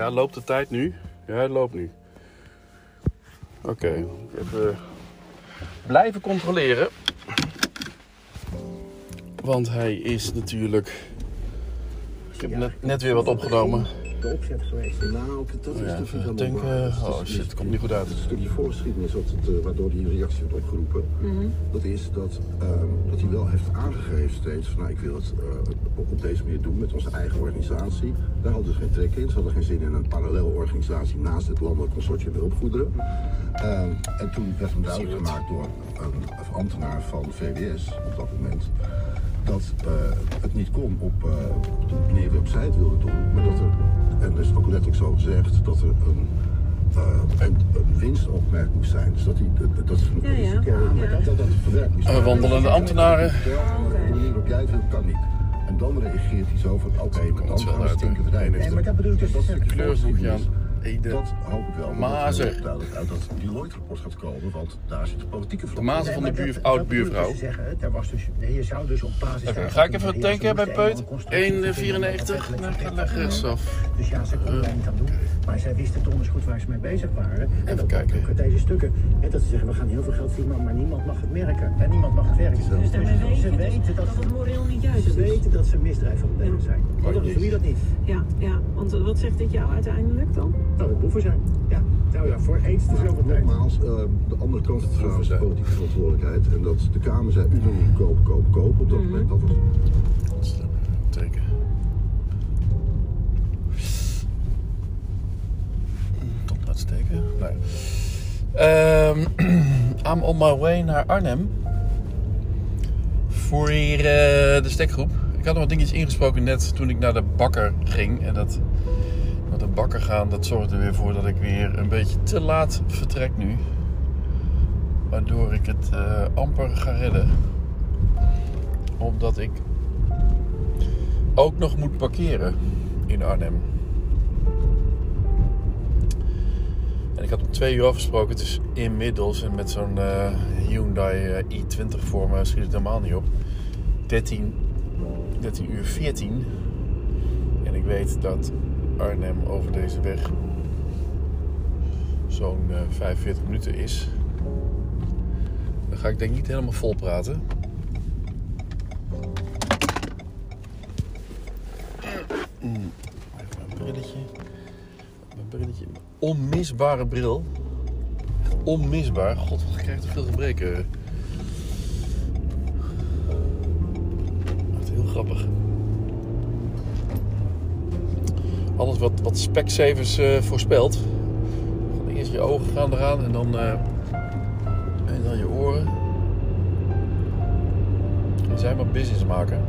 Ja, loopt de tijd nu? Ja, het loopt nu. Oké, even blijven controleren. Want hij is natuurlijk. Ik heb net, net weer wat opgenomen. De opzet geweest. Nou, dat is dus helemaal denken. waar. Dat is Oh, shit, het komt niet goed uit. Het stukje voorgeschiedenis wat het, eh, waardoor die reactie werd opgeroepen. Dat is dat, ehm, dat hij wel heeft aangegeven steeds van nou, ik wil het eh, op, op deze manier doen met onze eigen organisatie. Daar hadden ze geen trek in. Ze hadden geen zin in een parallel organisatie naast het landelijk consortium hulpgoederen. Ehm, en toen werd hem duidelijk gemaakt door een ambtenaar van VWS op dat moment dat eh, het niet kon op uh, de manier waarop zij het wilden doen, maar dat er, en dat is ook letterlijk zo gezegd, dat er een, uh, een, een winstoogmerk moest zijn. Dus dat, die, dat, dat is een Ja, ja. risico, maar Ja. dat, dat dat verwerkt moest Uh, worden. wandelende ambtenaren. De manier waarop jij het kan niet. En dan reageert hij zo van, oké, maar dan het gaan we stinken verdwijnen. Nee, maar dat bedoel ik dus, dat stukje Kleurboekje aan. Ede. Dat hoop ik wel. Mazen. Dat uit dat Deloitte-rapport gaat komen, want daar zit de politieke De vlak. mazen van de buur, oud buurvrouw. Dus zeggen, er was dus, nee, je zou dus op basis daarvan ga ik even tanken bij ze Peut? eenmaal een constructie vinden, 1,94. wat Nou, eigenlijk ga leg rechtsaf. Dus ja, ze konden daar niet aan doen. Maar zij wisten donders goed waar ze mee bezig waren. En Even dat kijken. ook uit deze stukken. En dat ze zeggen, we gaan heel veel geld verdienen, maar niemand mag het merken. En niemand mag het werken. Dus weet ze weten dat, dat het moreel niet juist ze is. weten dat ze misdrijven plegen zijn. Jezus. doe je dat niet. Ja, ja, want wat zegt dit jou uiteindelijk dan? Nou, dat boeven zijn. Ja. Nou ja, voor eens te zoveel tijd. Nogmaals, eh, de andere kant van het verhaal is de politieke verantwoordelijkheid. En dat de Kamer zei unaniem kopen, kopen, kopen. Op dat moment, dat was Teken. Tot uitsteken. Nee. Ehm, I'm on my way naar Arnhem. Voor hier eh, de stekgroep. Ik had nog wat dingetjes ingesproken net toen ik naar de bakker ging. En dat bakker gaan, dat zorgde er weer voor dat ik weer een beetje te laat vertrek nu. Waardoor ik het eh, amper ga redden. Omdat ik ook nog moet parkeren in Arnhem. En ik had om twee uur afgesproken. Het is inmiddels, en met zo'n eh, Hyundai eh, i20 voor me schiet het helemaal niet op. 13, 13 uur 14. En ik weet dat Arnhem over deze weg zo'n eh, 45 minuten is. Dan ga ik denk niet helemaal vol praten. Mm. Even mijn brilletje. Mijn brilletje. Onmisbare bril. Onmisbaar. God, wat krijg ik toch veel gebreken. Echt heel grappig. Alles wat, wat Specsavers eh voorspelt. Eerst je ogen gaan eraan en dan, eh, en dan je oren. En zij maar business maken.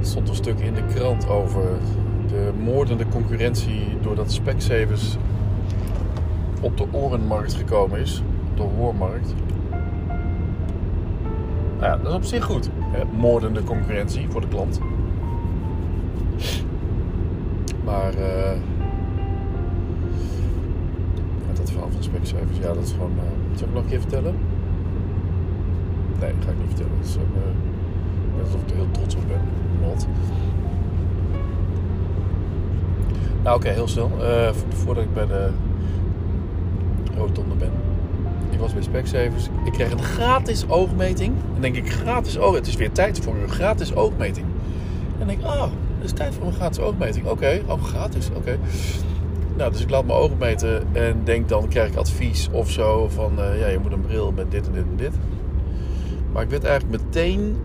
Er stond een stuk in de krant over de moordende concurrentie doordat Specsavers op de orenmarkt gekomen is. De hoormarkt. Nou ja, dat is op zich goed. Moordende concurrentie voor de klant. Maar eh, ja, dat verhaal van Specsavers, ja, dat is gewoon... eh, zal ik nog een keer vertellen? Nee, dat ga ik niet vertellen. Dat is, eh, net alsof ik er heel trots op ben. Not. Nou, oké, heel snel. Vo- voordat ik bij de rotonde ben. Ik was bij Specsavers. Ik kreeg een gratis oogmeting. Dan denk ik, gratis oog. Het is weer tijd voor een gratis oogmeting. En denk ik, oh, het is tijd voor een gratis oogmeting. Oké, oh, gratis, oké. Nou, dus ik laat mijn ogen meten en denk dan krijg ik advies of zo van, eh, ja, je moet een bril met dit en dit en dit. Maar ik werd eigenlijk meteen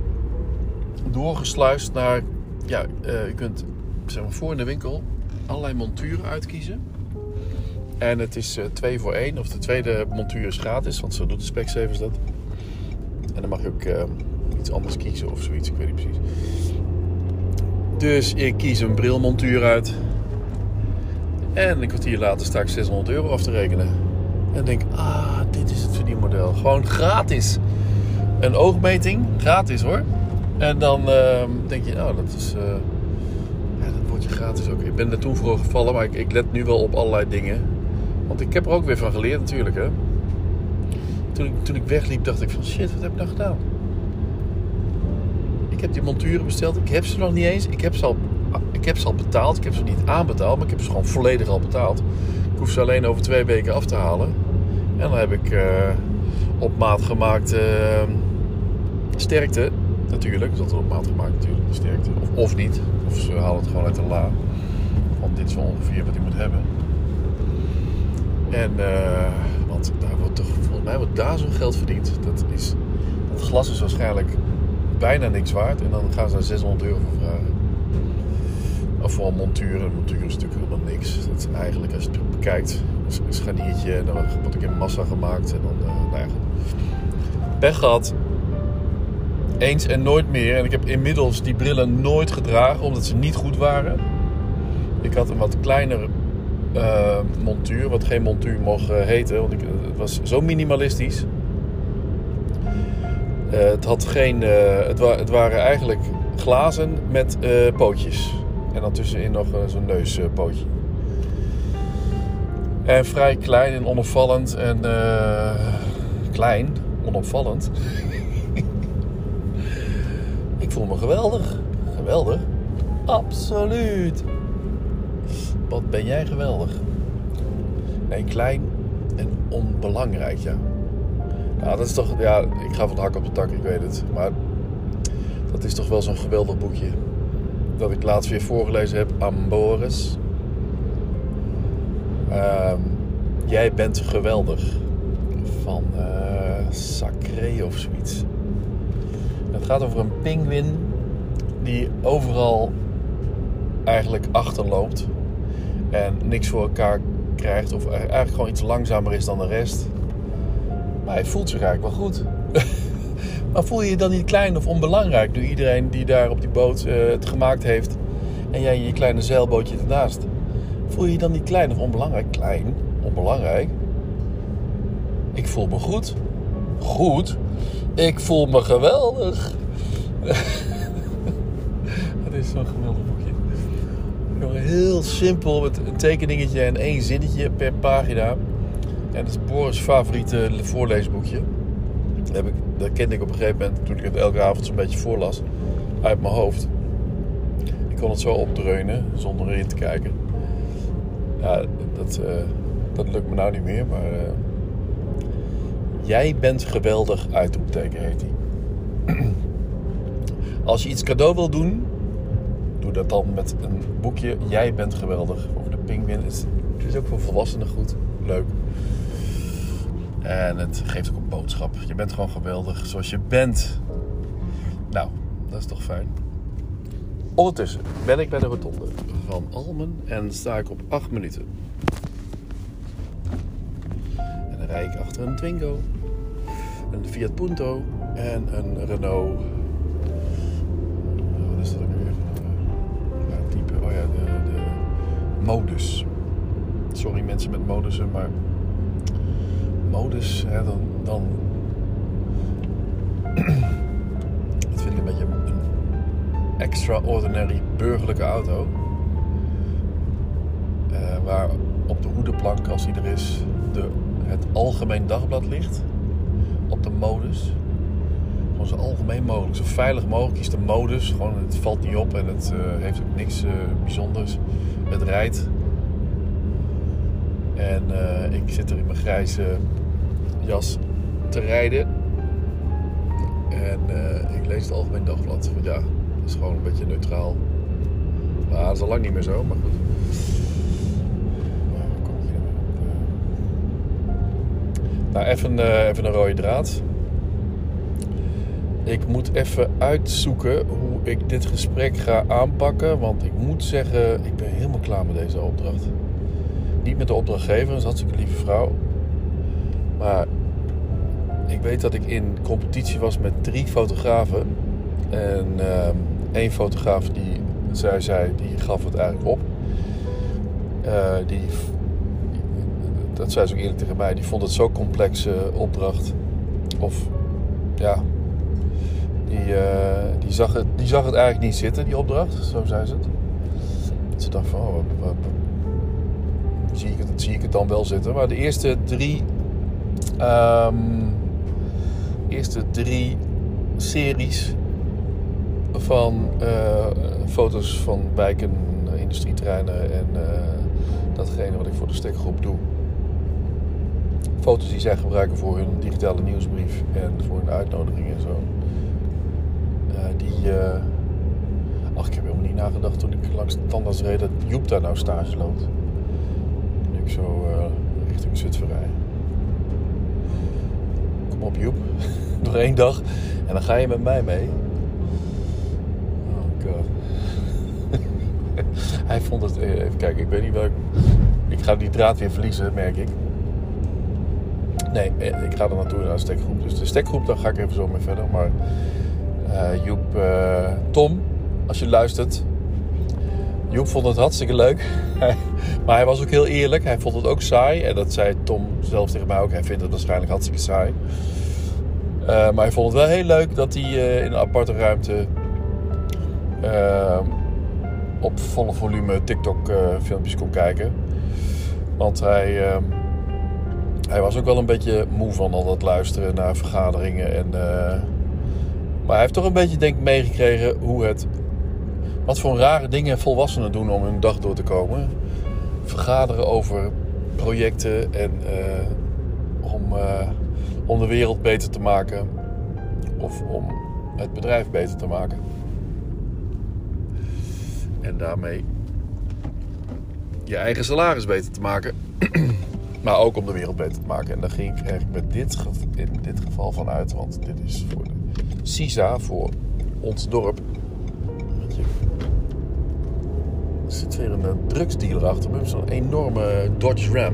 doorgesluist naar, ja, eh, je kunt zeg maar voor in de winkel allerlei monturen uitkiezen. En het is eh, twee voor één, of de tweede montuur is gratis, want zo doet de Specsavers dat. En dan mag je ook iets anders kiezen of zoiets, ik weet niet precies. Dus ik kies een brilmontuur uit. En een kwartier later sta ik 600 euro af te rekenen. En denk, ah, dit is het verdienmodel. Gewoon gratis. Een oogmeting, gratis hoor. En dan ehm, denk je, nou, dat is. eh ja, dat wordt je gratis ook. Ik ben er toen voor gevallen, maar ik, ik let nu wel op allerlei dingen. Want ik heb er ook weer van geleerd, natuurlijk. Hè. Toen, ik, toen ik wegliep, dacht ik van shit, wat heb ik nou gedaan? Heb die monturen besteld, ik heb ze nog niet eens. Ik heb ze al. Ik heb ze al betaald. Ik heb ze niet aanbetaald, maar ik heb ze gewoon volledig al betaald. Ik hoef ze alleen over twee weken af te halen. En dan heb ik eh, op maat gemaakt eh, sterkte. Natuurlijk, is altijd op maat gemaakt natuurlijk, de sterkte. Of, niet. Of ze halen het gewoon uit de la. Want dit is ongeveer wat hij moet hebben. En, eh, want daar wordt toch, volgens mij wordt daar zo'n geld verdiend. Dat, is, dat glas is waarschijnlijk bijna niks waard. En dan gaan ze daar 600 euro voor vragen. Of voor een montuur. Een montuur is natuurlijk helemaal niks. Dat is eigenlijk, als je het bekijkt, een scharniertje. En dan wordt ik in massa gemaakt. En dan, uh, nou ja. Pech gehad. Eens en nooit meer. En ik heb inmiddels die brillen nooit gedragen, omdat ze niet goed waren. Ik had een wat kleinere uh, montuur, wat geen montuur mocht uh, heten, want ik, het was zo minimalistisch. Uh, het, had geen, het, wa het, waren eigenlijk glazen met pootjes. En dan tussenin nog zo'n neuspootje. en vrij klein en onopvallend. En klein, onopvallend. ik voel me geweldig. Geweldig. Absoluut. Wat ben jij geweldig. Nee, klein en onbelangrijk, ja. Ja, dat is toch... Ja, ik ga van hak op de tak, ik weet het. Maar dat is toch wel zo'n geweldig boekje. Dat ik laatst weer voorgelezen heb aan Boris. Uh, jij bent geweldig. Van uh, Sacré of zoiets. Het gaat over een pinguïn die overal eigenlijk achterloopt en niks voor elkaar krijgt of eigenlijk gewoon iets langzamer is dan de rest. Maar hij voelt zich eigenlijk wel goed. maar voel je je dan niet klein of onbelangrijk nu iedereen die daar op die boot uh, het gemaakt heeft en jij in je kleine zeilbootje ernaast? Voel je je dan niet klein of onbelangrijk? Klein, onbelangrijk. Ik voel me goed. Goed? Ik voel me geweldig. Dat is zo'n geweldig boekje. Heel simpel met een tekeningetje en één zinnetje per pagina. En dat is Boris' favoriete voorleesboekje. Dat, heb ik, dat kende ik op een gegeven moment toen ik het elke avond zo'n beetje voorlas. Uit mijn hoofd. Ik kon het zo opdreunen zonder erin te kijken. Ja, dat, uh, dat lukt me nou niet meer, maar... Uh, Jij bent geweldig, uitroepteken heet hij. Als je iets cadeau wil doen, doe dat dan met een boekje. Jij bent geweldig. Over de pinguïn. Het is ook voor volwassenen goed. Leuk. En het geeft ook een boodschap. Je bent gewoon geweldig zoals je bent. Nou, dat is toch fijn. Ondertussen ben ik bij de rotonde van Almen en sta ik op 8 minuten. En dan rijd ik achter een Twingo, een Fiat Punto en een Renault. Wat is dat ook weer? Ja, type. Oh ja, de, de modus. Sorry mensen met modussen, maar modus, hè, dan, dan dat vind ik een beetje een extraordinary burgerlijke auto. Uh, waar op de hoedenplank, als die er is, de, het algemeen dagblad ligt. Op de modus. Gewoon zo algemeen mogelijk, zo veilig mogelijk is de modus. Gewoon, het valt niet op en het uh, heeft ook niks uh, bijzonders. Het rijdt. En ik zit er in mijn grijze jas te rijden. En uh, ik lees het Algemeen Dagblad. Ja, dat is gewoon een beetje neutraal. Maar dat is al lang niet meer zo, maar goed. Nou, even, uh, even een rode draad. Ik moet even uitzoeken hoe ik dit gesprek ga aanpakken. Want ik moet zeggen, ik ben helemaal klaar met deze opdracht. Niet met de opdrachtgever, dat is hartstikke lieve vrouw. Maar ik weet dat ik in competitie was met drie fotografen. En uh, één fotograaf die, zij zei, die gaf het eigenlijk op. Uh, die, dat zei ze ook eerlijk tegen mij. Die vond het zo'n complexe opdracht. Of ja, die, uh, die, zag het, die zag het eigenlijk niet zitten, die opdracht. Zo zei ze het. Ze dacht van, oh, zie, ik het, zie ik het dan wel zitten. Maar de eerste drie um, eerste drie series van eh, foto's van wijken, eh, industrieterreinen en eh, datgene wat ik voor de stekgroep doe. Foto's die zij gebruiken voor hun digitale nieuwsbrief en voor hun uitnodiging en zo. Die. ach, ik heb helemaal niet nagedacht toen ik langs de tandarts reed dat Joep daar nou stage loopt. Nu ik zo richting. Kom op, Joep. Nog één dag en dan ga je met mij mee. Oh god. Hij vond het. eh, Even kijken, ik weet niet welk. Ik ga die draad weer verliezen, merk ik. Nee, eh, ik ga er naartoe naar de stekgroep. Dus de stekgroep, daar ga ik even zo mee verder. Maar eh, Joep, Tom, als je luistert. Joep vond het hartstikke leuk. maar hij was ook heel eerlijk. Hij vond het ook saai. En dat zei Tom zelf tegen mij ook. Hij vindt het waarschijnlijk hartstikke saai. Eh, maar hij vond het wel heel leuk dat hij eh, in een aparte ruimte eh, op volle volume TikTok eh, kon kijken. Want hij, eh, hij was ook wel een beetje moe van al dat luisteren naar vergaderingen. En, maar hij heeft toch een beetje denk ik meegekregen hoe het... Wat voor rare dingen volwassenen doen om hun dag door te komen. Vergaderen over projecten en eh, om, eh, om de wereld beter te maken. Of om het bedrijf beter te maken. En daarmee je eigen salaris beter te maken. maar ook om de wereld beter te maken. En daar ging ik eigenlijk met dit, in dit geval van uit. Want dit is voor de CISA, voor ons dorp. Er zit weer een eh, drugsdealer achter me. Zo'n enorme Dodge Ram.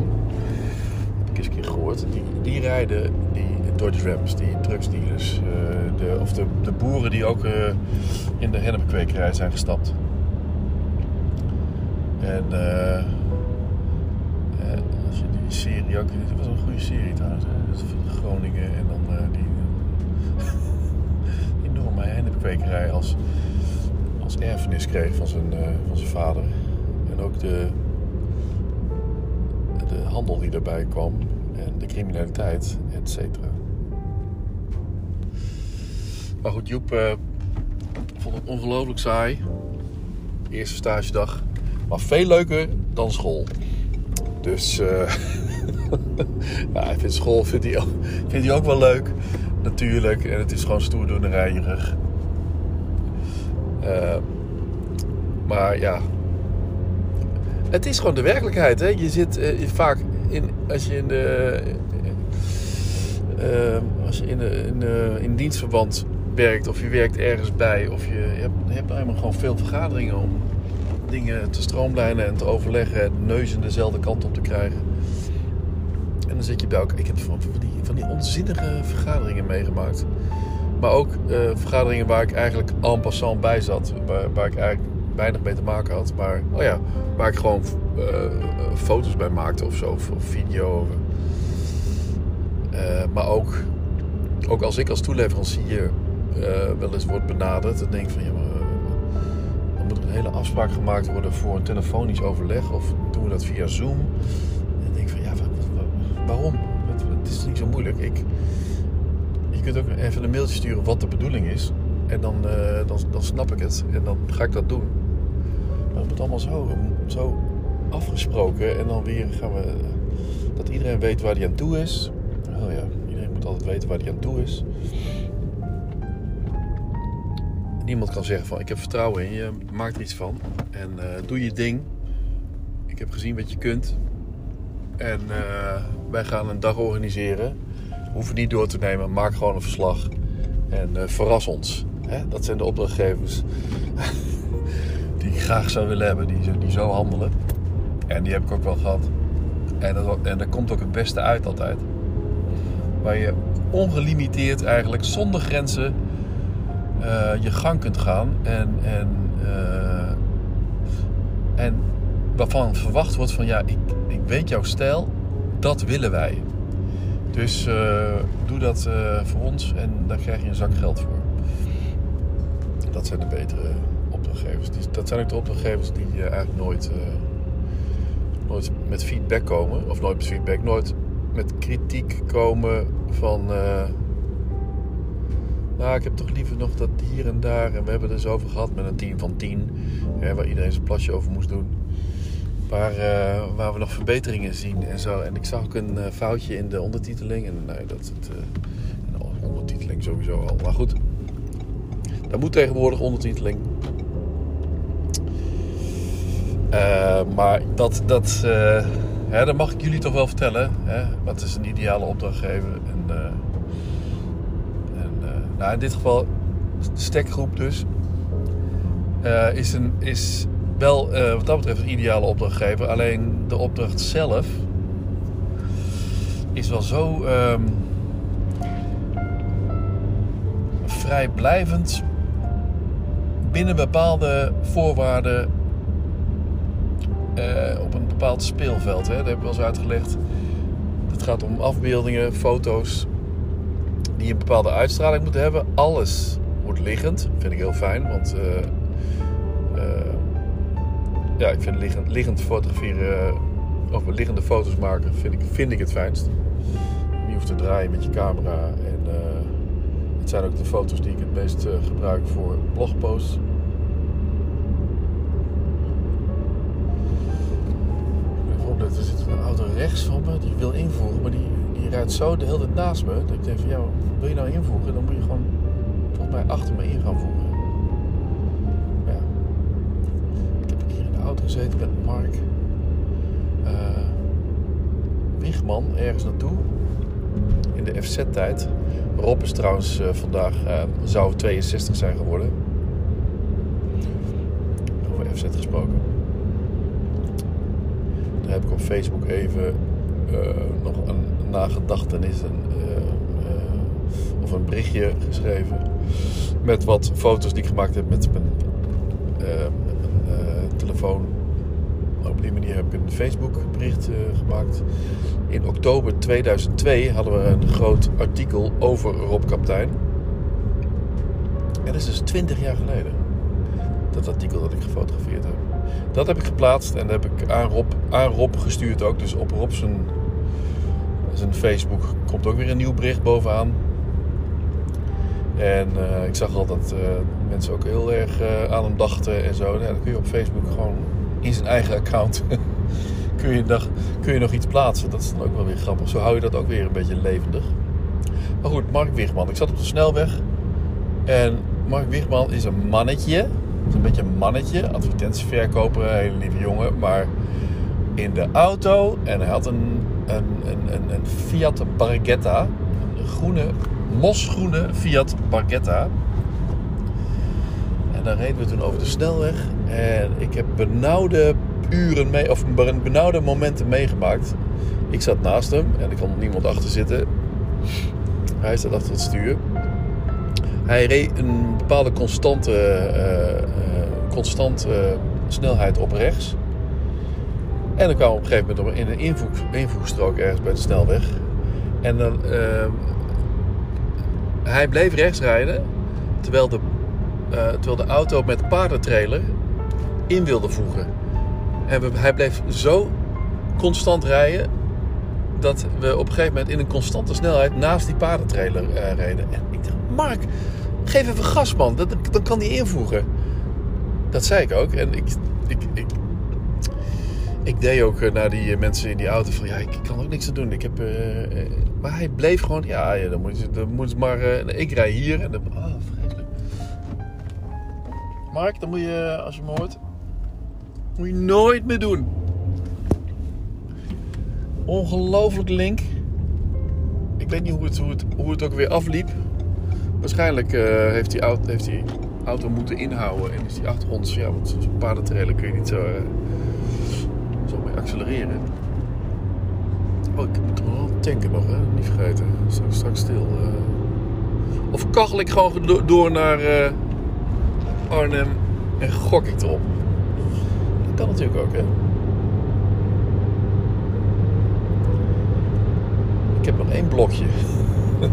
Heb ik eens een keer gehoord. Die, die rijden, die Dodge Rams, die drugsdealers. eh, de, of de, de boeren die ook eh, in de hennepkwekerij zijn gestapt. En eh, eh, als je die serie ook... Het was een goede serie trouwens. Dat Groningen en dan eh, die enorme hennepkwekerij als, als erfenis kreeg van zijn, eh, van zijn vader. En ook de, de handel die daarbij kwam. En de criminaliteit, et cetera. Maar goed, Joep eh, vond het ongelooflijk saai. Eerste stagedag. Maar veel leuker dan school. Dus eh, ja, hij vindt school vindt hij, ook, vindt hij ook wel leuk. Natuurlijk. En het is gewoon stoerdoenerijig. Eh maar ja. Het is gewoon de werkelijkheid. Hè? Je zit eh, vaak in, als je in de. eh, als je in, de, in, dienstverband werkt of je werkt ergens bij of je, hebt, je helemaal gewoon veel vergaderingen om dingen te stroomlijnen en te overleggen en neuzen dezelfde kant op te krijgen. En dan zit je bij elkaar. Ik heb van, die, van die onzinnige vergaderingen meegemaakt. Maar ook eh, vergaderingen waar ik eigenlijk en passant bij zat. Waar, waar ik eigenlijk weinig mee te maken had. Maar oh ja, waar ik gewoon eh, foto's bij maakte of zo. Of, video. Eh, maar ook, ook als ik als toeleverancier wel eens word benaderd. Dan denk ik van ja, maar, dan moet er een hele afspraak gemaakt worden voor een telefonisch overleg. Of doen we dat via Zoom. En dan denk ik van ja, wa- wa- wa- waarom? Het, het is niet zo moeilijk. Ik, je kunt ook even een mailtje sturen wat de bedoeling is. En dan, eh, dan, dan snap ik het. En dan ga ik dat doen. Maar het moet allemaal zo, zo afgesproken. En dan weer gaan we... Dat iedereen weet waar hij aan toe is. Oh ja, iedereen moet altijd weten waar hij aan toe is. Niemand kan zeggen van ik heb vertrouwen in je, maak er iets van. En eh, doe je ding. Ik heb gezien wat je kunt. En eh, wij gaan een dag organiseren. We hoeven niet door te nemen, maak gewoon een verslag. En eh, verras ons. Hè? Dat zijn de opdrachtgevers die ik graag zou willen hebben, die zo handelen. En die heb ik ook wel gehad. En, dat, en daar komt ook het beste uit altijd. Waar je ongelimiteerd eigenlijk, zonder grenzen, eh, je gang kunt gaan. En, en, eh, en waarvan verwacht wordt van ja, ik, ik weet jouw stijl, dat willen wij. Dus eh, doe dat eh, voor ons en daar krijg je een zak geld voor. Dat zijn de betere opdrachtgevers. Die, dat zijn ook de opdrachtgevers die eh, eigenlijk nooit, nooit met feedback komen. Of nooit met feedback, nooit met kritiek komen van... eh, Nou, ik heb toch liever nog dat hier en daar. En we hebben het dus over gehad met een team van 10. Hè, waar iedereen zijn plasje over moest doen. Waar, eh, waar we nog verbeteringen zien en zo. En ik zag ook een eh, foutje in de ondertiteling. En nee, dat is het. eh, ondertiteling sowieso al. Maar goed. Daar moet tegenwoordig ondertiteling. Maar dat, dat, hè, dat mag ik jullie toch wel vertellen. Hè? Wat is een ideale opdrachtgever? En, en, nou, in dit geval, stekgroep dus, is, een, is wel eh, wat dat betreft een ideale opdrachtgever. Alleen de opdracht zelf is wel zo ehm, vrijblijvend binnen bepaalde voorwaarden eh, op een bepaald speelveld. Hè. Dat hebben we wel eens uitgelegd. Het gaat om afbeeldingen, foto's die een bepaalde uitstraling moeten hebben. Alles wordt liggend. vind ik heel fijn, want eh, ja, ik vind liggend, liggend fotograferen of liggende foto's maken vind ik, vind ik het fijnst. Je hoeft te draaien met je camera en eh, het zijn ook de foto's die ik het meest eh, gebruik voor blogposts. Even er zit een auto rechts van me die wil invoeren, maar die, die rijdt zo de hele tijd naast me. Dat ik denk van ja, wil je nou invoeren? Dan moet je gewoon volgens mij achter me in gaan voeren. Gezeten met Mark eh Wigman ergens naartoe. In de FZ-tijd. Rob is trouwens eh, vandaag, eh, zou 62 zijn geworden. Over FZ gesproken. Daar heb ik op Facebook even nog een nagedachtenis of een berichtje geschreven. Met wat foto's die ik gemaakt heb met mijn telefoon. Die manier heb ik een Facebook bericht eh, gemaakt. In oktober 2002 hadden we een groot artikel over Rob Kaptein. En dat is dus 20 jaar geleden. Dat artikel dat ik gefotografeerd heb. Dat heb ik geplaatst en dat heb ik aan Rob, aan Rob gestuurd ook. Dus op Rob zijn, zijn Facebook komt ook weer een nieuw bericht bovenaan. En eh, ik zag al dat eh, mensen ook heel erg eh, aan hem dachten en zo. Ja, dan kun je op Facebook gewoon in zijn eigen account kun, je nog, kun je nog iets plaatsen. Dat is dan ook wel weer grappig. Zo hou je dat ook weer een beetje levendig. Maar goed, Mark Wigman. Ik zat op de snelweg. En Mark Wigman is een mannetje. Is een beetje een mannetje. Advertentieverkoper, een hele lieve jongen. Maar in de auto. En hij had een, een, een, een, Fiat Barchetta. Een groene, mosgroene Fiat Barchetta. En daar reden we toen over de snelweg. En ik heb benauwde uren mee, of benauwde momenten meegemaakt. Ik zat naast hem en er kon niemand achter zitten. Hij zat achter het stuur. Hij reed een bepaalde constante, eh, eh, constante snelheid op rechts. En dan kwam op een gegeven moment in een invoeg, invoegstrook ergens bij de snelweg. En dan, eh, hij bleef rechts rijden, terwijl de, eh, terwijl de auto met de paardentrailer in wilde voegen. En we, hij bleef zo constant rijden dat we op een gegeven moment in een constante snelheid naast die paardentrailer eh, reden. En ik dacht, Mark, geef even gas man, dat, dan kan die invoegen. Dat zei ik ook. En ik, ik, ik, ik deed ook eh, naar die eh, mensen in die auto van, ja, ik kan ook niks aan doen. Ik heb, maar hij bleef gewoon, ja, ja dan, moet je, dan moet maar, ik rij hier. En dan, oh, vreselijk. Mark, dan moet je, als je me hoort, moet je nooit meer doen. Ongelooflijk link. Ik weet niet hoe het, hoe het, hoe het ook weer afliep. Waarschijnlijk eh, heeft, die auto, heeft die auto moeten inhouden. En is die achtergrond, ja, want zo'n paardentrailer kun je niet zo, eh, zo mee accelereren. Oh, ik moet toch wel tanken nog, hè? Niet vergeten. Straks, straks stil. eh. Of kachel ik gewoon do- door naar Arnhem en gok ik erop. Kan natuurlijk ook, hè? Ik heb nog één blokje.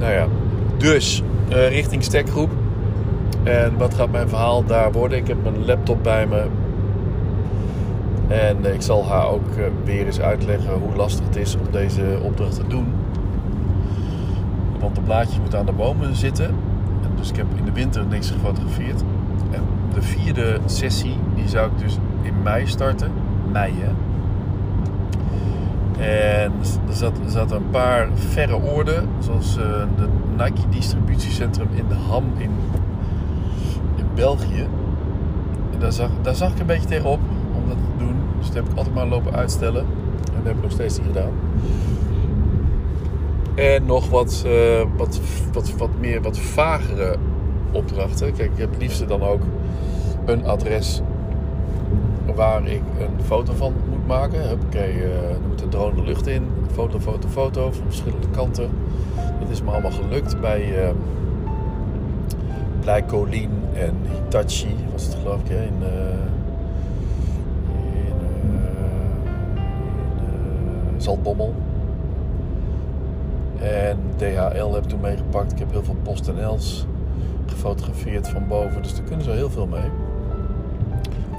nou ja, dus eh, richting stekgroep. En wat gaat mijn verhaal daar worden? Ik heb mijn laptop bij me. En eh, ik zal haar ook eh, weer eens uitleggen hoe lastig het is om deze opdracht te doen. Want de blaadjes moeten aan de bomen zitten. En dus ik heb in de winter niks gefotografeerd. De vierde sessie, die zou ik dus in mei starten. Mei, hè. En er zat- zaten een paar verre oorden, zoals eh, de Nike distributiecentrum in de Ham in, in België. En daar zag, daar zag ik een beetje tegenop om dat te doen. Dus dat heb ik altijd maar lopen uitstellen. En dat heb ik nog steeds niet gedaan. En nog wat, eh, wat, wat, wat meer, wat vagere opdrachten. Kijk, ik heb liefste dan ook een adres waar ik een foto van moet maken. Huppakee, eh dan moet de drone de lucht in. Foto, foto, foto van verschillende kanten. Dat is me allemaal gelukt bij eh Blijkolien en Hitachi was het geloof ik in, eh, eh, eh, Zaltbommel. En DHL heb ik toen meegepakt. Ik heb heel veel PostNL's gefotografeerd van boven. Dus daar kunnen ze heel veel mee.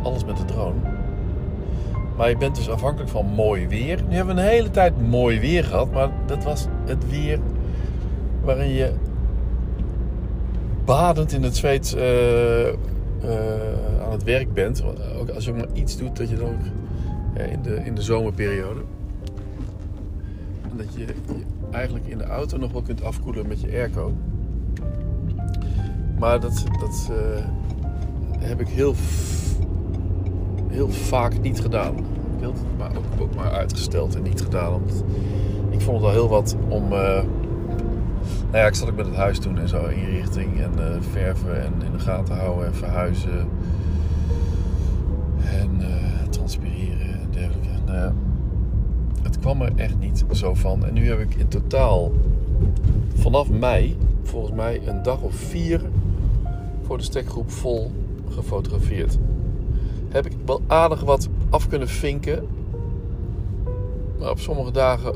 Alles met de drone. Maar je bent dus afhankelijk van mooi weer. Nu hebben we een hele tijd mooi weer gehad. Maar dat was het weer waarin je badend in het zweet eh, eh, aan het werk bent. Ook als je maar iets doet dat je dan ook ja, in, de, in de zomerperiode. Dat je, je eigenlijk in de auto nog wel kunt afkoelen met je airco. Maar dat, dat eh, heb ik heel, heel vaak niet gedaan. Maar ook, ook maar uitgesteld en niet gedaan. Ik vond het al heel wat om. eh, nou ja, ik zat ook met het huis toen en zo, inrichting en eh, verven en in de gaten houden en verhuizen. En transpireren en dergelijke. Nou ja, het kwam er echt niet zo van. En nu heb ik in totaal vanaf mei, volgens mij een dag of vier voor de stekgroep vol gefotografeerd. Heb ik wel aardig wat af kunnen vinken. Maar op sommige dagen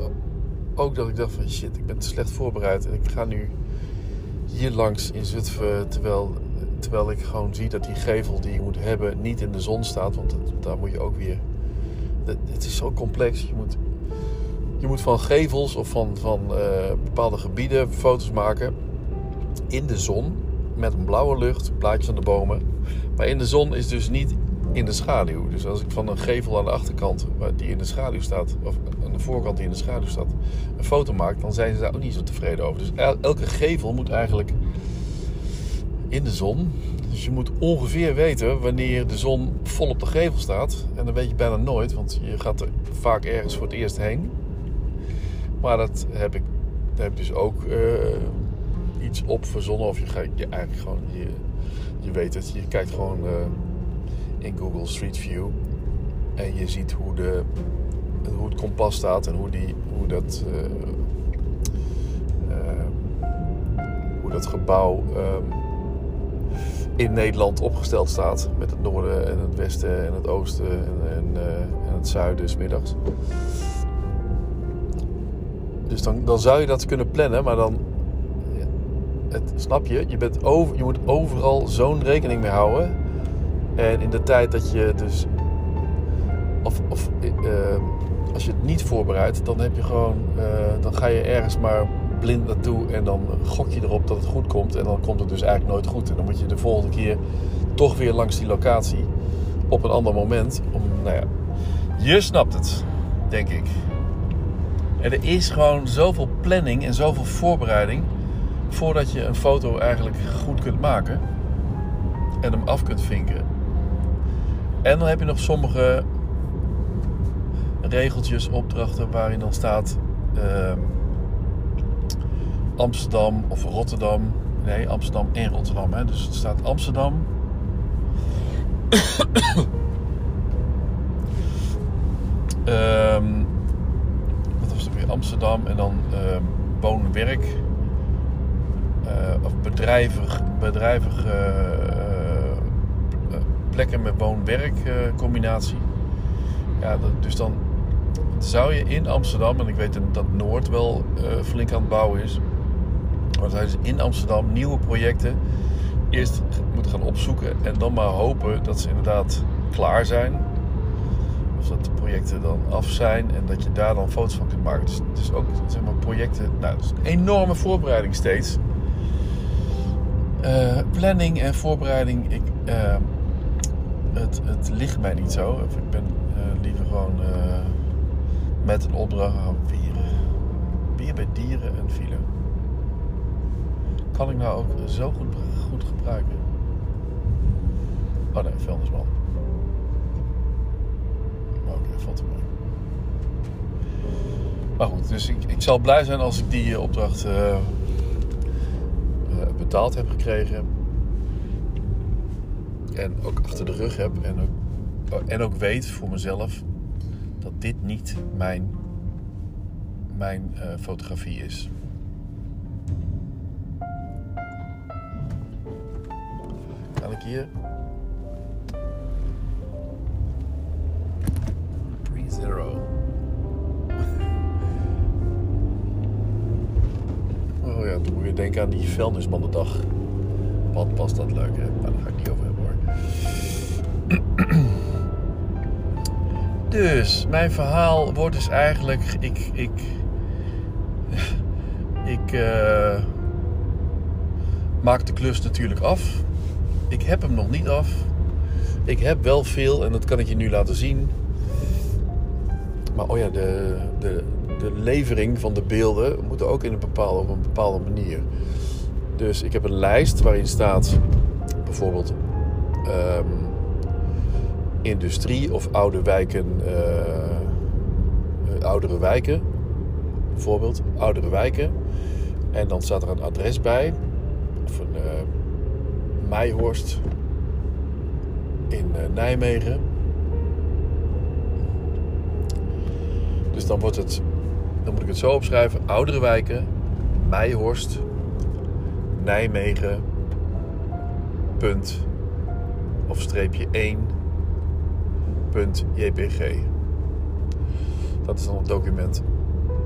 ook dat ik dacht van shit, ik ben te slecht voorbereid. En ik ga nu hier langs in Zutphen terwijl, terwijl ik gewoon zie dat die gevel die je moet hebben niet in de zon staat. Want daar moet je ook weer... Het, het is zo complex. Je moet, je moet van gevels of van, van eh, bepaalde gebieden foto's maken in de zon. Met een blauwe lucht, blaadjes aan de bomen. Maar in de zon is dus niet in de schaduw. Dus als ik van een gevel aan de achterkant, die in de schaduw staat, of aan de voorkant die in de schaduw staat, een foto maak, dan zijn ze daar ook niet zo tevreden over. Dus el- elke gevel moet eigenlijk in de zon. Dus je moet ongeveer weten wanneer de zon vol op de gevel staat. En dat weet je bijna nooit, want je gaat er vaak ergens voor het eerst heen. Maar dat heb ik, daar heb dus ook eh, iets op verzonnen. Of je, ga, je eigenlijk gewoon, je, je weet het, je kijkt gewoon eh, in Google Street View. En je ziet hoe, de, hoe het kompas staat en hoe, die, hoe, dat, eh, eh, hoe dat gebouw ehm, in Nederland opgesteld staat. Met het noorden en het westen en het oosten en, en, en het zuiden 's middags. Dus dan, dan zou je dat kunnen plannen, maar dan het, snap je, je, bent over, je moet overal zo'n rekening mee houden. En in de tijd dat je dus. Of, of eh, als je het niet voorbereidt, dan heb je gewoon. eh, dan ga je ergens maar blind naartoe en dan gok je erop dat het goed komt. En dan komt het dus eigenlijk nooit goed. En dan moet je de volgende keer toch weer langs die locatie op een ander moment. Om, nou ja, je snapt het, denk ik. En er is gewoon zoveel planning en zoveel voorbereiding voordat je een foto eigenlijk goed kunt maken en hem af kunt vinken. En dan heb je nog sommige regeltjes, opdrachten waarin dan staat ehm, Amsterdam of Rotterdam. Nee, Amsterdam en Rotterdam. Hè. Dus het staat Amsterdam. Ehm, wat was het weer? Amsterdam en dan ehm woon-werk. Eh, of bedrijvig, bedrijvig eh, eh, plekken met woon-werk combinatie. Ja, dat, dus dan zou je in Amsterdam, en ik weet dat Noord wel flink aan het bouwen is, maar zou je dus in Amsterdam nieuwe projecten eerst moeten gaan opzoeken en dan maar hopen dat ze inderdaad klaar zijn. of dat de projecten dan af zijn en dat je daar dan foto's van kunt maken. Dus, dus ook zeg maar projecten, nou, dus een enorme voorbereiding steeds. Eh, planning en voorbereiding, ik, eh, het, het ligt mij niet zo. Ik ben eh, liever gewoon met een opdracht oh, weer, weer bij dieren en file. Kan ik nou ook zo goed, goed gebruiken? Oh nee, vuilnisman. Maar oké, valt er. Maar goed, dus ik, ik zal blij zijn als ik die opdracht betaald heb gekregen. En ook achter de rug heb. En ook, en ook weet voor mezelf dat dit niet mijn, mijn eh, fotografie is. Kan ik hier Denken aan die vuilnismannendag. Wat past dat leuk, hè? Daar ga ik niet over hebben hoor. Dus, mijn verhaal wordt dus eigenlijk... Ik... Ik... Ik... eh, maak de klus natuurlijk af. Ik heb hem nog niet af. Ik heb wel veel en dat kan ik je nu laten zien. Maar oh ja, de, de, de levering van de beelden moet ook in een bepaalde, op een bepaalde manier. Dus ik heb een lijst waarin staat bijvoorbeeld ehm, industrie of oude wijken, eh, oudere wijken. Bijvoorbeeld oudere wijken. En dan staat er een adres bij. Of een eh Meijhorst in eh, Nijmegen. Dus dan wordt het, dan moet ik het zo opschrijven: oudere wijken, Meijhorst, Nijmegen, punt. Of streepje 1, punt JPG. Dat is dan het document.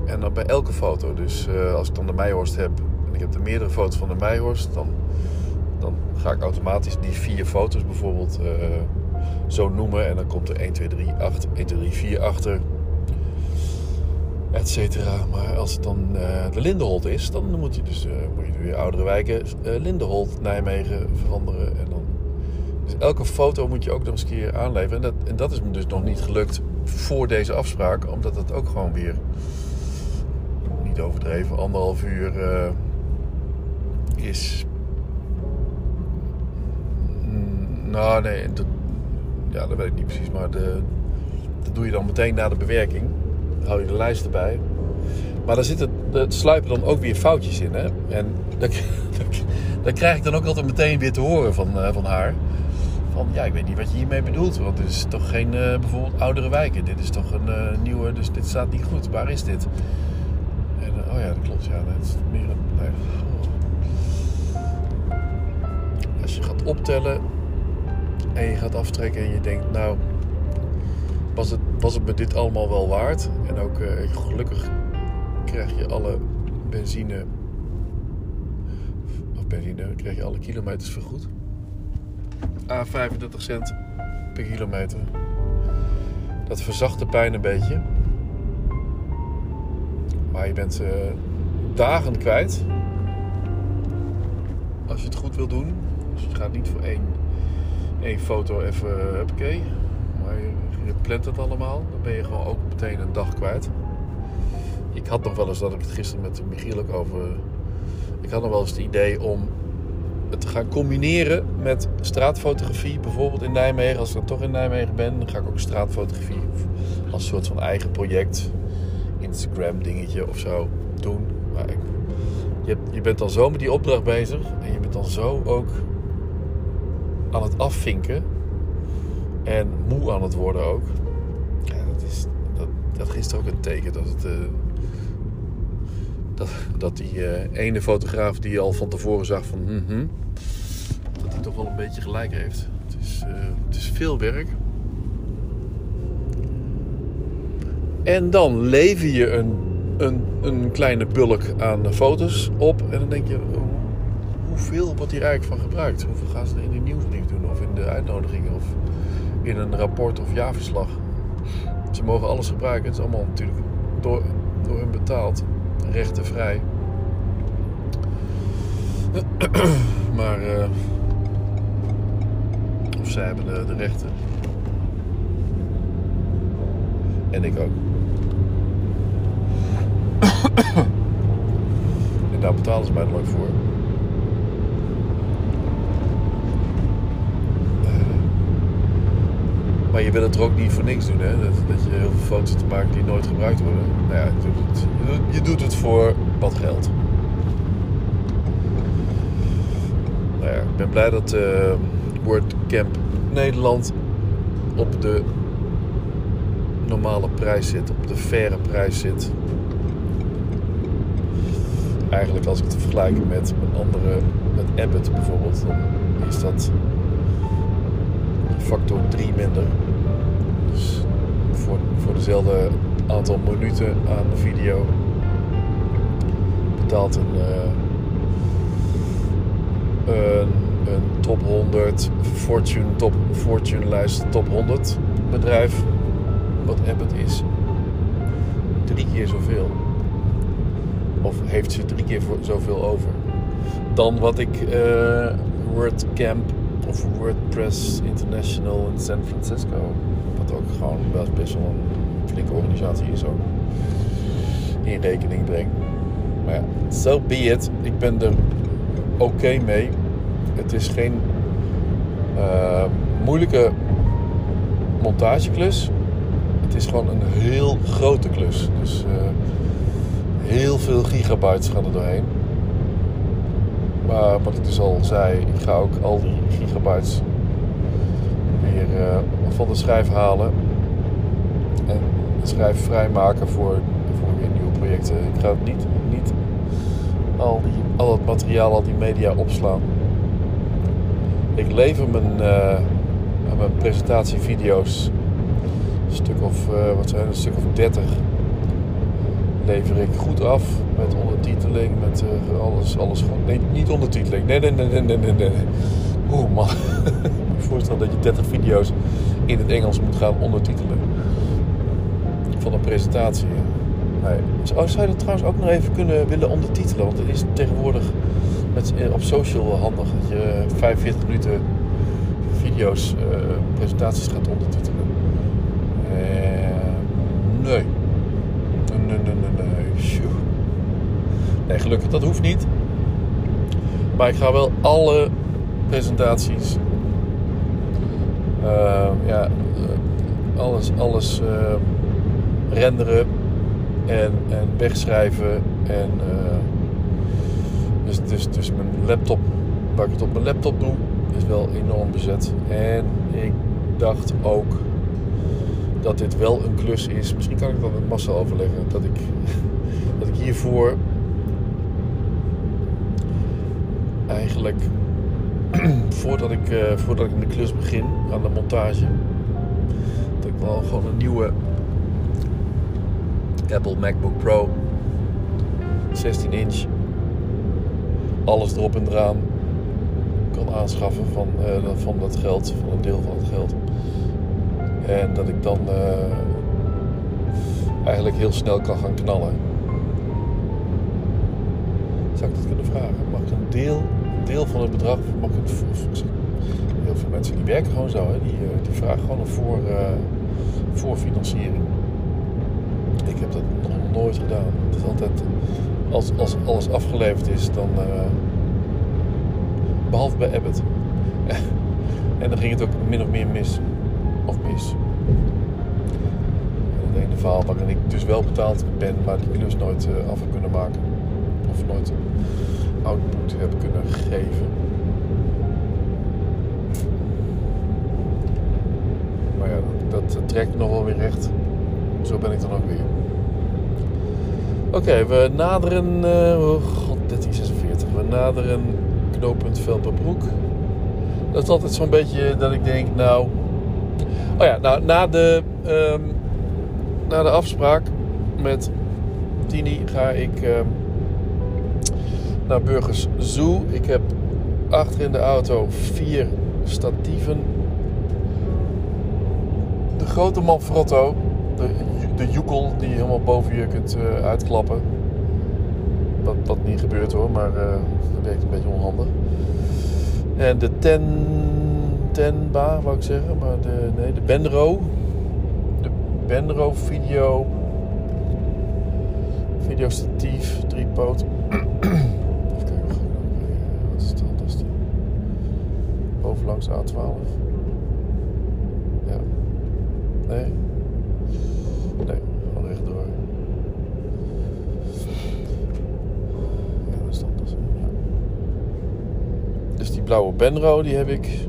En dan bij elke foto, dus eh, als ik dan de Meijhorst heb en ik heb er meerdere foto's van de Meijhorst, dan, dan ga ik automatisch die vier foto's bijvoorbeeld eh, zo noemen. En dan komt er 1, 2, 3, 8, 1, 2, 3, 4 achter et cetera. Maar als het dan eh, de Lindenholt is, dan moet je dus eh, moet je weer oudere wijken, Lindenholt, Nijmegen veranderen. En dan, dus elke foto moet je ook nog eens een keer aanleveren. En dat, en dat is me dus nog niet gelukt voor deze afspraak, omdat het ook gewoon weer, niet overdreven, anderhalf uur is. Mm, Nou, nee, dat, ja, dat weet ik niet precies, maar de, dat doe je dan meteen na de bewerking hou je de lijst erbij. Maar daar zitten, er sluipen dan ook weer foutjes in. Hè? En dat, krijg ik dan ook altijd meteen weer te horen van, eh, van haar. Van ja, ik weet niet wat je hiermee bedoelt. Want dit is toch geen eh, bijvoorbeeld oudere wijken. Dit is toch een eh, nieuwe, dus dit staat niet goed. Waar is dit? En, oh ja, dat klopt. Ja, dat is meer een. Nee. Als je gaat optellen en je gaat aftrekken en je denkt, nou, was het, was het me dit allemaal wel waard? En ook eh, gelukkig krijg je alle benzine, of benzine, krijg je alle kilometers vergoed. A 35 cent per kilometer. Dat verzacht de pijn een beetje. Maar je bent eh, dagen kwijt. Als je het goed wil doen. Dus je gaat niet voor één, één foto even, uh, huppakee. Maar je, je plant het allemaal. Dan ben je gewoon ook meteen een dag kwijt. Ik had nog wel eens, dat ik het gisteren met Michiel ook over... Ik had nog wel eens het idee om het te gaan combineren met straatfotografie. Bijvoorbeeld in Nijmegen. Als ik dan toch in Nijmegen ben, dan ga ik ook straatfotografie als soort van eigen project. Instagram dingetje of zo doen. Maar ik, je, je bent dan zo met die opdracht bezig. En je bent dan zo ook aan het afvinken. En moe aan het worden ook. Ja, dat, is, dat, dat geeft ook een teken dat het... Uh, dat, dat die uh, ene fotograaf die al van tevoren zag van... Mm dat hij toch wel een beetje gelijk heeft. Het is, uh, het is veel werk. En dan lever je een, een, een kleine bulk aan foto's op. En dan denk je, hoeveel wordt hier eigenlijk van gebruikt? Hoeveel gaan ze er in de nieuwsbrief doen? Of in de uitnodigingen? Of in een rapport of jaarverslag? Ze mogen alles gebruiken. Het is allemaal natuurlijk door, door hun betaald. Rechtenvrij. maar... eh, of zij hebben de, de rechten. En ik ook. en daar betalen ze mij nooit voor. Maar je wil het er ook niet voor niks doen, hè? Dat, dat je heel veel foto's te maken die nooit gebruikt worden. Nou ja, je doet het, je doet- het voor wat geld. Nou ja, ik ben blij dat eh WordCamp Nederland op de normale prijs zit, op de faire prijs zit. Eigenlijk als ik het vergelijk met mijn andere, met Abbott bijvoorbeeld, dan is dat factor 3 minder. Voor, voor dezelfde aantal minuten aan de video betaalt een, eh, een, een top 100 Fortune, top, Fortune lijst top 100 bedrijf, wat Abbott is, drie keer zoveel. Of heeft ze drie keer zoveel over. Dan wat ik eh WordCamp of WordPress International in San Francisco, ook gewoon best, best wel een flinke organisatie is ook, in rekening breng. Maar ja, so be it. Ik ben er oké mee. Het is geen eh, moeilijke montageklus. Het is gewoon een heel grote klus. Dus eh, heel veel gigabytes gaan er doorheen. Maar wat ik dus al zei, ik ga ook al die gigabytes eh, van de schijf halen. En de schijf vrijmaken voor, voor nieuwe projecten. Ik ga niet, niet al, die, al het materiaal, al die media opslaan. Ik lever mijn, eh, mijn presentatievideo's een stuk of, eh, wat zijn een stuk of 30 lever ik goed af met ondertiteling, met eh, alles, alles goed. Nee, niet ondertiteling. Nee, nee, nee, nee, nee, nee. nee. Oeh, man. voorstellen dat je 30 video's in het Engels moet gaan ondertitelen. Van een presentatie. Nee. Zou zou je dat trouwens ook nog even kunnen willen ondertitelen? Want het is tegenwoordig eh, op social handig dat je eh, 45 minuten video's, eh, presentaties gaat ondertitelen. Eh, nee. Nee, nee, nee, nee. Nee, gelukkig, dat hoeft niet. Maar ik ga wel alle presentaties, eh, ja, eh, alles, alles eh, renderen en, en wegschrijven. En, eh, dus, dus, dus mijn laptop, waar ik het op mijn laptop doe, is wel enorm bezet. En ik dacht ook dat dit wel een klus is. Misschien kan ik dat met Marcel overleggen. Dat ik, dat ik hiervoor eigenlijk voordat ik, eh, voordat ik in de klus begin aan de montage, dat ik wel gewoon een nieuwe Apple MacBook Pro 16 inch alles erop en eraan kan aanschaffen van, eh, van dat geld, van een deel van het geld. En dat ik dan eh, eigenlijk heel snel kan gaan knallen. Zou ik dat kunnen vragen? Mag ik een deel, deel van het bedrag, ik het, heel veel mensen die werken gewoon zo, hè? Die, eh, die vragen gewoon een voor, eh, voorfinanciering. Ik heb dat nog nooit gedaan. Het is altijd, als, als alles afgeleverd is, dan, eh, behalve bij Abbott. en dan ging het ook min of meer mis. Of mis. En het ene verhaal waarin ik dus wel betaald ben, maar die klus nooit af kunnen maken. Of nooit output heb kunnen geven. Maar ja, dat, dat trekt nog wel weer recht. Zo ben ik dan ook weer. Oké, we naderen... oh god, 1346. We naderen knooppunt Velperbroek. Dat is altijd zo'n beetje dat ik denk, nou... Oh ja, nou, na de, ehm, na de afspraak met Tini ga ik ehm, naar Burgers Zoo. Ik heb achter in de auto vier statieven. De grote Manfrotto de, de joekel die je helemaal boven je kunt eh, uitklappen. Wat, wat niet gebeurt hoor, maar eh, dat werkt een beetje onhandig. En de ten, Tenba, wou ik zeggen, maar de, nee, de Benro. De Benro video. Videostatief, driepoot. Even kijken, wat ga ik nou weer- wat is het handigste? Bovenlangs A12. Ja. Nee. Nee, gewoon rechtdoor. Ja, dat is. Ja. Dus die blauwe Benro, die heb ik.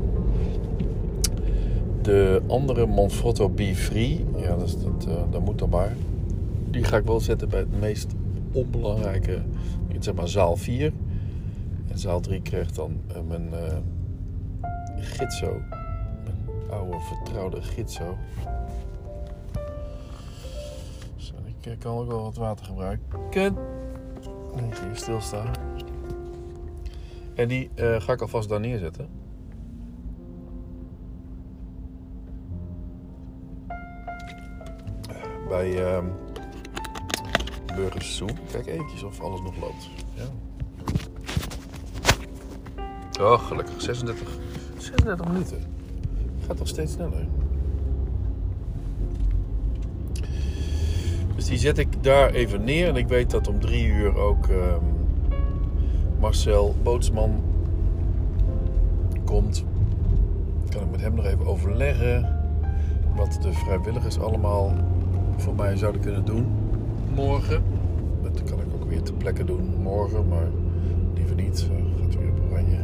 De andere Monfrotto Be Free, ja, dat, is, dat, eh, dat moet dan maar. Die ga ik wel zetten bij het meest onbelangrijke, zeg maar zaal 4. En zaal 3 krijgt dan eh, mijn eh gidso. Mijn oude vertrouwde gidso. Zo, ik eh, kan ook wel wat water gebruiken. Niet hier stilstaan. En die eh, ga ik alvast daar neerzetten. Bij ehm Burgers Zoo. Kijk eventjes of alles nog loopt. Ja. Oh, gelukkig. 36, 36 minuten. Gaat toch steeds sneller. Dus die zet ik daar even neer. En ik weet dat om drie uur ook ehm, Marcel Bootsman komt. Kan ik met hem nog even overleggen. Wat de vrijwilligers allemaal voor mij zouden kunnen doen. Morgen. Dat kan ik ook weer ter plekke doen morgen. Maar liever niet. Zo gaat weer op oranje.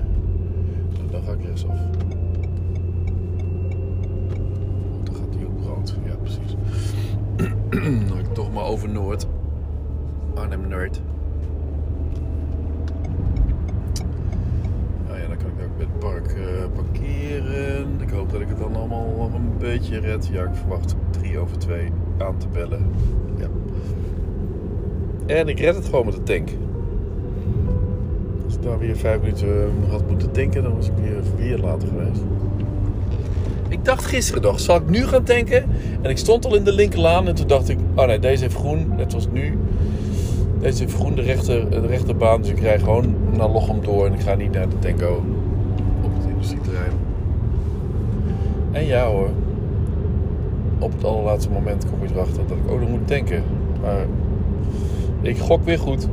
En dan ga ik rechtsaf. Dan gaat die op rood. Ja, precies. ga ik toch maar over Noord. Arnhem-Noord. Nou ja, dan kan ik ook bij het park eh, parkeren. Ik hoop dat ik het dan allemaal een beetje red. Ja, ik verwacht drie over twee aan te bellen. Ja. En ik red het gewoon met de tank. Ik daar weer vijf minuten eh, had moeten tanken, dan was ik weer, weer later geweest. Ik dacht gisteren nog, zal ik nu gaan tanken? En ik stond al in de linkerlaan en toen dacht ik, oh nee, deze heeft groen, net zoals nu. Deze heeft groen de, rechter, de rechterbaan, dus ik rij gewoon naar Lochem door en ik ga niet naar de tanko op het industrieterrein. En ja hoor, op het allerlaatste moment kom ik erachter dat ik ook nog moet tanken. Maar ik gok weer goed.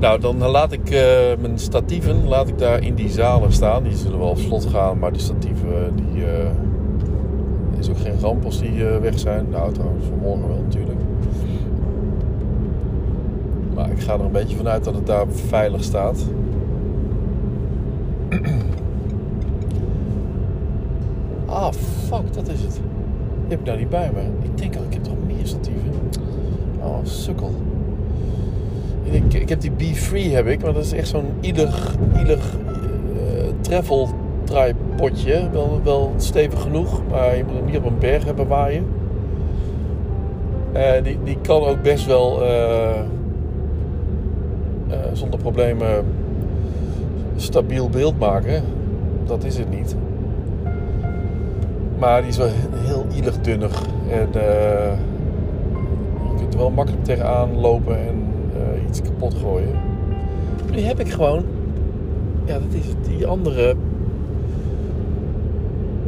Nou, dan laat ik eh, mijn statieven laat ik daar in die zalen staan. Die zullen wel op slot gaan, maar die statieven die, eh, is ook geen ramp als die eh, weg zijn. Nou, trouwens, vanmorgen wel natuurlijk. Maar ik ga er een beetje vanuit dat het daar veilig staat. Ah, fuck, dat is het. Heb ik nou niet bij me. Ik denk al, ik heb toch meer statieven. Oh, sukkel. Ik, ik heb die Be Free heb ik, maar dat is echt zo'n ielig, ielig eh, travel tripodje. Wel, wel stevig genoeg, maar je moet hem niet op een berg hebben waaien. Eh, die, die kan ook best wel eh, zonder problemen stabiel beeld maken. Dat is het niet. Maar die is wel heel ielig dunnig. En je kunt er wel makkelijk tegenaan lopen en iets kapot gooien. Nu heb ik gewoon... Ja, dat is het. Die andere...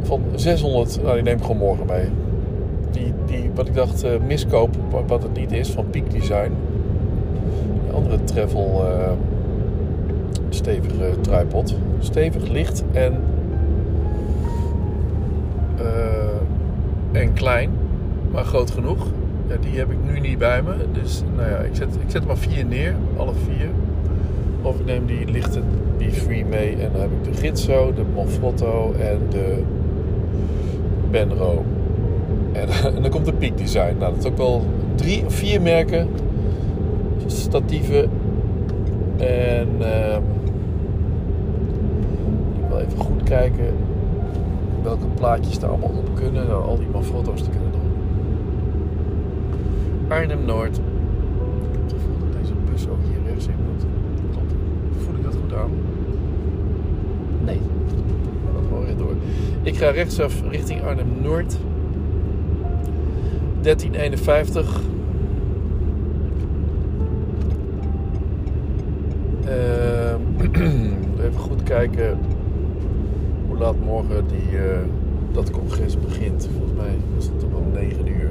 Van 600... Nou, die neem ik gewoon morgen mee. Die, die wat ik dacht eh, miskoop, wa- wat het niet is, van Peak Design. Die andere travel... eh, stevige tripod. Stevig, licht en eh, en klein, maar groot genoeg. Die heb ik nu niet bij me. Dus nou ja, ik zet, ik zet er maar vier neer, alle vier. Of ik neem die lichte Be Free mee en dan heb ik de Gitso, de Monfrotto en de Benro. En, dan komt de Peak Design. Nou, dat is ook wel drie of vier merken. Statieven. En ehm ik wil even goed kijken welke plaatjes daar allemaal op kunnen. Nou, al die maar foto's te kunnen doen. Arnhem Noord. Ik heb het gevoel dat deze bus ook hier rechts in moet. Klopt. Voel ik dat goed aan? Nee. Dat gewoon rechtdoor. Ik ga rechtsaf richting Arnhem-Noord. 1351. Ehm, even goed kijken hoe laat morgen die, eh, dat congres begint. Volgens mij is het toch wel 9 uur.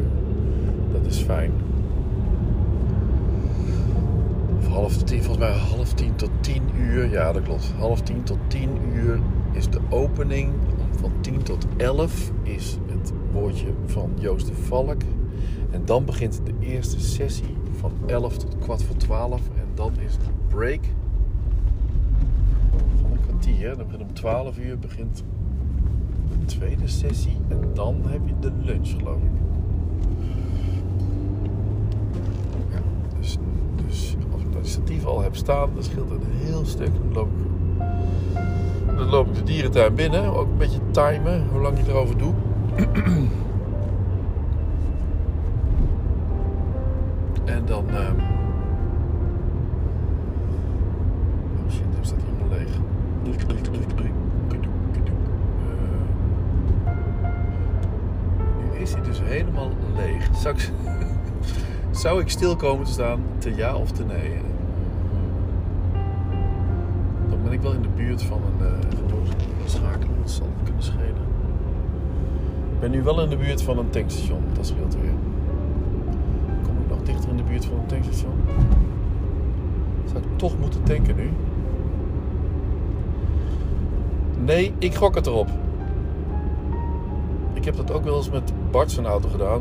Dat is fijn. Of half tien, volgens mij half tien tot 10 uur. Ja, dat klopt. Half tien tot 10 uur is de opening. Van 10 tot 11 is het woordje van Joost de Valk. En dan begint de eerste sessie van 11 tot kwart voor 12. En dan is de break van een kwartier. Dan begint om 12 uur begint de tweede sessie. En dan heb je de lunch, geloof ik. Ja, dus, dus dat statief al heb staan, dan scheelt een heel stuk. Dan loop ik, de dierentuin binnen. Ook een beetje timen, hoe lang je erover doet. en dan... ehm, Oh shit, staat helemaal leeg. Eh, nu is hij dus helemaal leeg. Straks zou ik stil komen te staan, te ja of te nee. Ik wel in de buurt van een uh, doorschakelen, dat zal kunnen schelen. Ik ben nu wel in de buurt van een tankstation, dat scheelt weer. Kom ik nog dichter in de buurt van een tankstation? Zou ik toch moeten tanken nu? Nee, ik gok het erop. Ik heb dat ook wel eens met Bart zijn auto gedaan.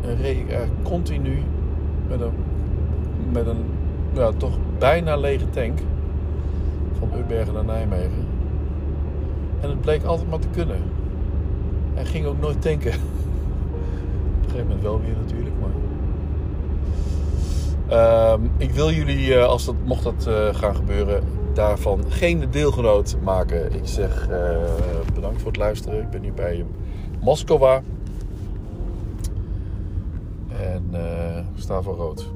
En reed ik continu met een, met een ja, toch bijna lege tank. Van Ubbergen naar Nijmegen. En het bleek altijd maar te kunnen. Hij ging ook nooit tanken. Op een gegeven moment wel weer natuurlijk, maar... Ehm, ik wil jullie, eh, als dat, mocht dat eh, gaan gebeuren, daarvan geen deelgenoot maken. Ik zeg eh, bedankt voor het luisteren. Ik ben nu bij Moskova. En sta voor rood.